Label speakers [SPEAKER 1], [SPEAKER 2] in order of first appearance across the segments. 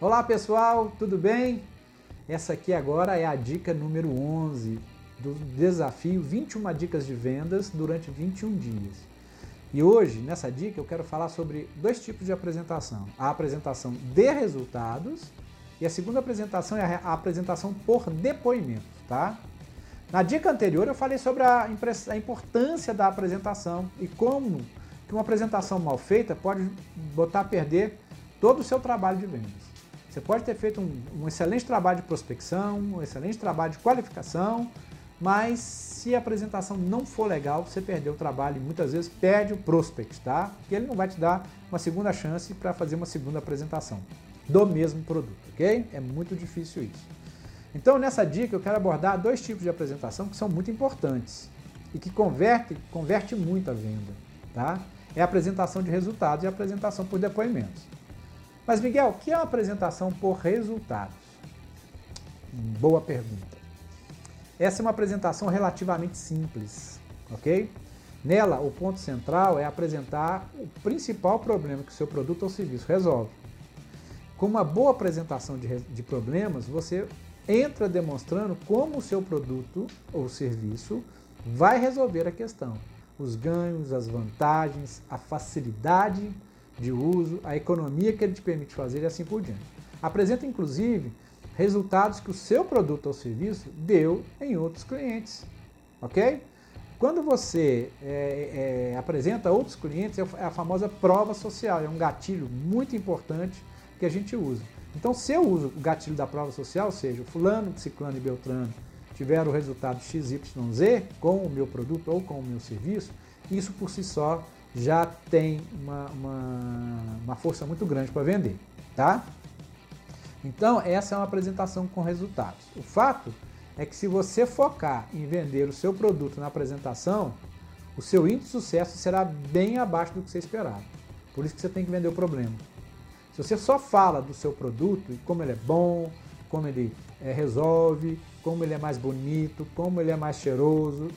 [SPEAKER 1] Olá pessoal, tudo bem? Essa aqui agora é a dica número 11 do desafio 21 dicas de vendas durante 21 dias. E hoje, nessa dica, eu quero falar sobre dois tipos de apresentação: a apresentação de resultados e a segunda apresentação é a apresentação por depoimento, tá? Na dica anterior eu falei sobre a, a importância da apresentação e como que uma apresentação mal feita pode botar a perder todo o seu trabalho de vendas. Você pode ter feito um, um, excelente trabalho de prospecção, um excelente trabalho de qualificação, mas se a apresentação não for legal, você perdeu o trabalho e muitas vezes perde o prospect, tá? Porque ele não vai te dar uma segunda chance para fazer uma segunda apresentação do mesmo produto, ok? É muito difícil isso. Então, nessa dica, eu quero abordar dois tipos de apresentação que são muito importantes e que converte, converte muito a venda, tá? É a apresentação de resultados e a apresentação por depoimentos. Mas, Miguel, o que é uma apresentação por resultados? Boa pergunta. Essa é uma apresentação relativamente simples, ok? Nela, o ponto central é apresentar o principal problema que o seu produto ou serviço resolve. Com uma boa apresentação de, de problemas, você entra demonstrando como o seu produto ou serviço vai resolver a questão. Os ganhos, as vantagens, a facilidade de uso, a economia que ele te permite fazer e assim por diante. Apresenta inclusive resultados que o seu produto ou serviço deu em outros clientes, ok? Quando você é, é, apresenta outros clientes, é a famosa prova social, é um gatilho muito importante que a gente usa. Então, se eu uso o gatilho da prova social, ou seja, fulano, ciclano e beltrano tiveram o resultado XYZ com o meu produto ou com o meu serviço, isso por si só já tem uma, uma, uma força muito grande para vender, tá? Então, essa é uma apresentação com resultados. O fato é que se você focar em vender o seu produto na apresentação, o seu índice de sucesso será bem abaixo do que você esperava. Por isso que você tem que vender o problema. Se você só fala do seu produto e como ele é bom, como ele é, resolve, como ele é mais bonito, como ele é mais cheiroso,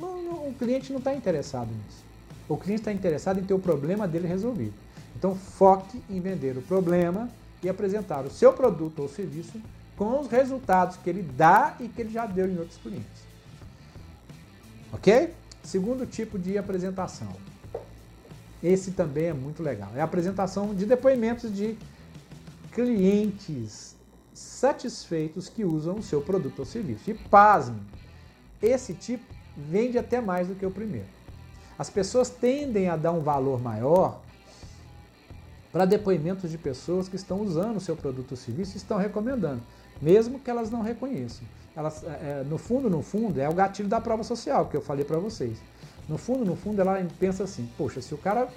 [SPEAKER 1] não, não, o cliente não está interessado nisso. O cliente está interessado em ter o problema dele resolvido. Então foque em vender o problema e apresentar o seu produto ou serviço com os resultados que ele dá e que ele já deu em outros clientes. Ok? Segundo tipo de apresentação. Esse também é muito legal. É a apresentação de depoimentos de clientes satisfeitos que usam o seu produto ou serviço. E pasme, esse tipo vende até mais do que o primeiro. As pessoas tendem a dar um valor maior para depoimentos de pessoas que estão usando o seu produto ou serviço e estão recomendando, mesmo que elas não reconheçam. Elas, é, é no fundo, no fundo, é o gatilho da prova social que eu falei para vocês. No fundo, no fundo, ela pensa assim: poxa, se o cara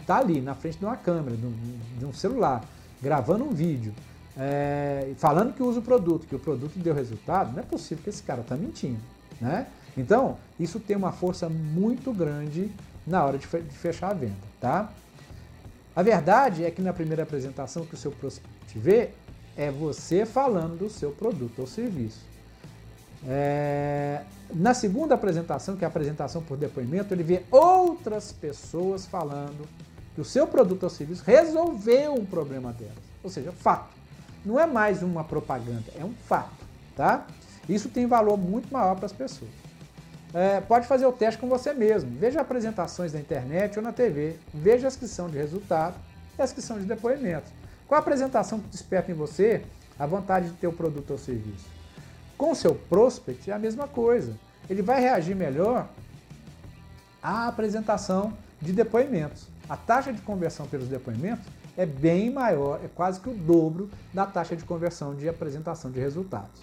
[SPEAKER 1] está ali na frente de uma câmera, de um celular, gravando um vídeo, é, falando que usa o produto, que o produto deu resultado, não é possível que esse cara está mentindo, né? Então, isso tem uma força muito grande na hora de fechar a venda, tá? A verdade é que na primeira apresentação que o seu prospect vê, é você falando do seu produto ou serviço. É... Na segunda apresentação, que é a apresentação por depoimento, ele vê outras pessoas falando que o seu produto ou serviço resolveu um problema delas. Ou seja, fato. Não é mais uma propaganda, é um fato, tá? Isso tem valor muito maior para as pessoas. É, pode fazer o teste com você mesmo. Veja apresentações na internet ou na TV. Veja as que são de resultado e as que são de depoimento. Qual a apresentação que desperta em você a vontade de ter o produto ou serviço? Com o seu prospect é a mesma coisa. Ele vai reagir melhor à apresentação de depoimentos. A taxa de conversão pelos depoimentos é bem maior, é quase que o dobro da taxa de conversão de apresentação de resultados.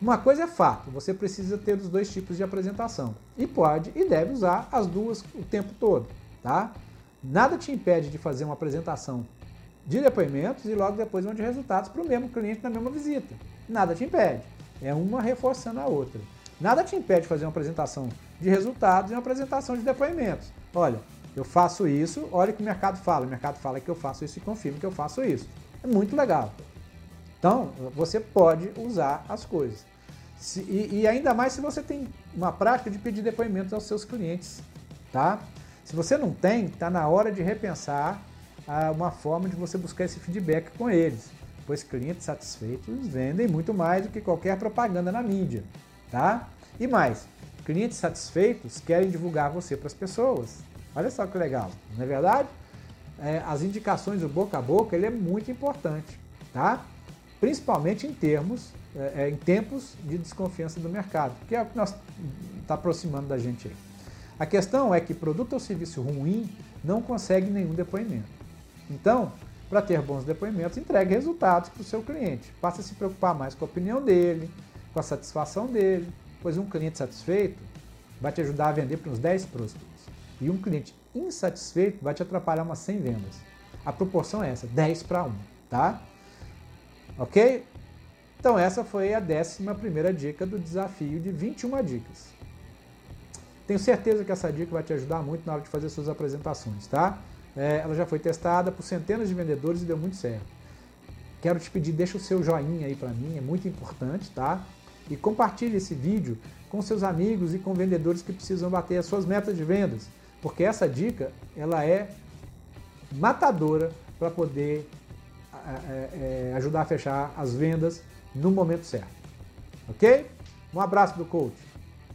[SPEAKER 1] Uma coisa é fato, você precisa ter os dois tipos de apresentação e pode e deve usar as duas o tempo todo, tá? Nada te impede de fazer uma apresentação de depoimentos e logo depois uma de resultados para o mesmo cliente na mesma visita. Nada te impede. É uma reforçando a outra. Nada te impede de fazer uma apresentação de resultados e uma apresentação de depoimentos. Olha, eu faço isso, olha o que o mercado fala. O mercado fala que eu faço isso e confirma que eu faço isso. É muito legal. Então, você pode usar as coisas. Se, e, e, ainda mais se você tem uma prática de pedir depoimentos aos seus clientes, tá? Se você não tem, está na hora de repensar ah, uma forma de você buscar esse feedback com eles. pois clientes satisfeitos vendem muito mais do que qualquer propaganda na mídia, tá? E mais, clientes satisfeitos querem divulgar você para as pessoas. Olha só que legal, não é verdade? É, as indicações do boca a boca ele é muito importante, tá? Principalmente em termos, é, é em tempos de desconfiança do mercado, que é o que nós está aproximando da gente aí. A questão é que produto ou serviço ruim não consegue nenhum depoimento. Então, para ter bons depoimentos, entregue resultados para o seu cliente. Passe a se preocupar mais com a opinião dele, com a satisfação dele, pois um cliente satisfeito vai te ajudar a vender para uns 10 prósperos. E um cliente insatisfeito vai te atrapalhar umas 100 vendas. A proporção é essa, 10 para 1, tá? Ok? Então essa foi a 11 primeira dica do desafio de 21 dicas. Tenho certeza que essa dica vai te ajudar muito na hora de fazer suas apresentações, tá? É, ela já foi testada por centenas de vendedores e deu muito certo. Quero te pedir, deixa o seu joinha aí para mim, é muito importante, tá? E compartilhe esse vídeo com seus amigos e com vendedores que precisam bater as suas metas de vendas, porque essa dica ela é matadora para poder é, ajudar a fechar as vendas no momento certo. Ok? Um abraço do coach.